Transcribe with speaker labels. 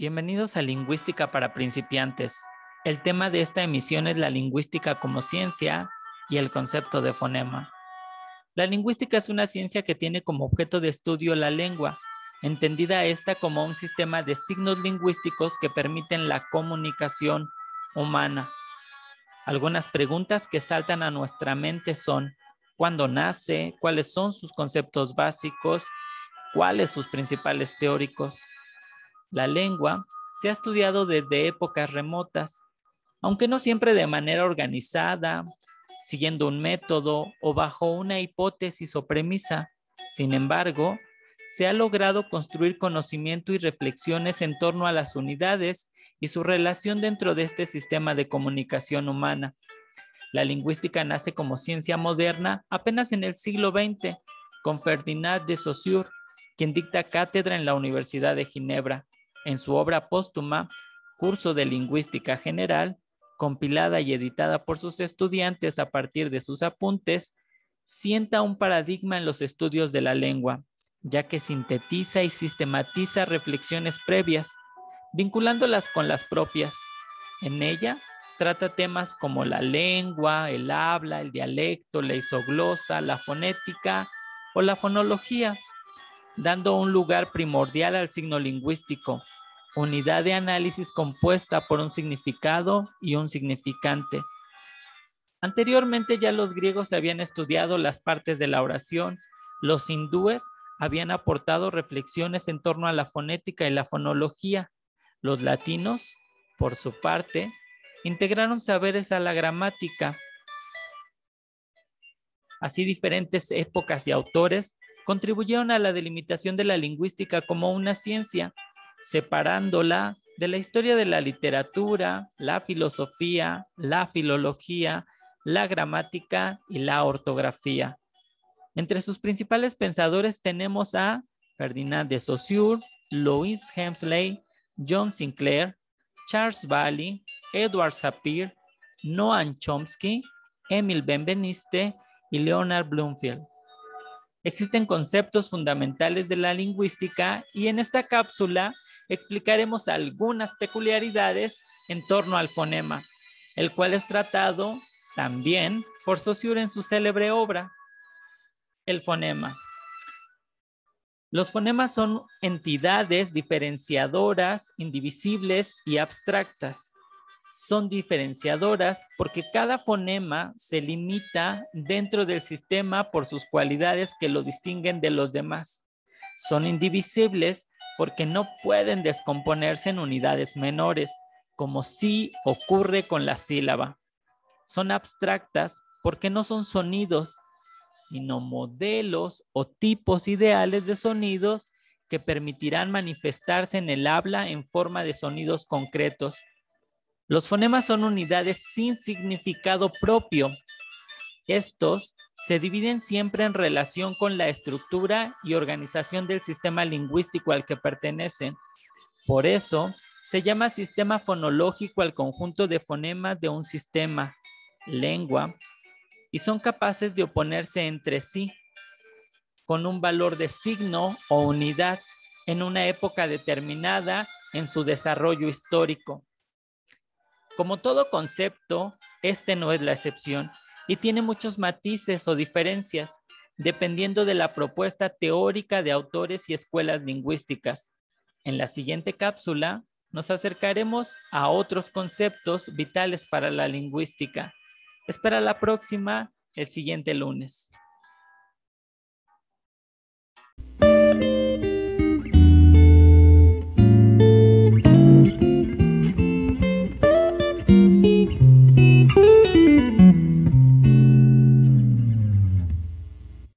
Speaker 1: Bienvenidos a Lingüística para principiantes. El tema de esta emisión es la lingüística como ciencia y el concepto de fonema. La lingüística es una ciencia que tiene como objeto de estudio la lengua, entendida esta como un sistema de signos lingüísticos que permiten la comunicación humana. Algunas preguntas que saltan a nuestra mente son, ¿cuándo nace? ¿Cuáles son sus conceptos básicos? ¿Cuáles sus principales teóricos? La lengua se ha estudiado desde épocas remotas, aunque no siempre de manera organizada, siguiendo un método o bajo una hipótesis o premisa. Sin embargo, se ha logrado construir conocimiento y reflexiones en torno a las unidades y su relación dentro de este sistema de comunicación humana. La lingüística nace como ciencia moderna apenas en el siglo XX, con Ferdinand de Saussure, quien dicta cátedra en la Universidad de Ginebra en su obra póstuma, Curso de Lingüística General, compilada y editada por sus estudiantes a partir de sus apuntes, sienta un paradigma en los estudios de la lengua, ya que sintetiza y sistematiza reflexiones previas, vinculándolas con las propias. En ella trata temas como la lengua, el habla, el dialecto, la isoglosa, la fonética o la fonología, dando un lugar primordial al signo lingüístico, unidad de análisis compuesta por un significado y un significante. Anteriormente ya los griegos habían estudiado las partes de la oración, los hindúes habían aportado reflexiones en torno a la fonética y la fonología, los latinos, por su parte, integraron saberes a la gramática. Así diferentes épocas y autores contribuyeron a la delimitación de la lingüística como una ciencia, separándola de la historia de la literatura, la filosofía, la filología, la gramática y la ortografía. Entre sus principales pensadores tenemos a Ferdinand de Saussure, Louis Hemsley, John Sinclair, Charles Bailey, Edward Sapir, Noam Chomsky, Emil Benveniste y Leonard Bloomfield. Existen conceptos fundamentales de la lingüística y en esta cápsula explicaremos algunas peculiaridades en torno al fonema, el cual es tratado también por Saussure en su célebre obra, El fonema. Los fonemas son entidades diferenciadoras, indivisibles y abstractas son diferenciadoras porque cada fonema se limita dentro del sistema por sus cualidades que lo distinguen de los demás. Son indivisibles porque no pueden descomponerse en unidades menores, como sí ocurre con la sílaba. Son abstractas porque no son sonidos, sino modelos o tipos ideales de sonidos que permitirán manifestarse en el habla en forma de sonidos concretos los fonemas son unidades sin significado propio. Estos se dividen siempre en relación con la estructura y organización del sistema lingüístico al que pertenecen. Por eso, se llama sistema fonológico al conjunto de fonemas de un sistema, lengua, y son capaces de oponerse entre sí con un valor de signo o unidad en una época determinada en su desarrollo histórico. Como todo concepto, este no es la excepción y tiene muchos matices o diferencias, dependiendo de la propuesta teórica de autores y escuelas lingüísticas. En la siguiente cápsula nos acercaremos a otros conceptos vitales para la lingüística. Espera la próxima el siguiente lunes.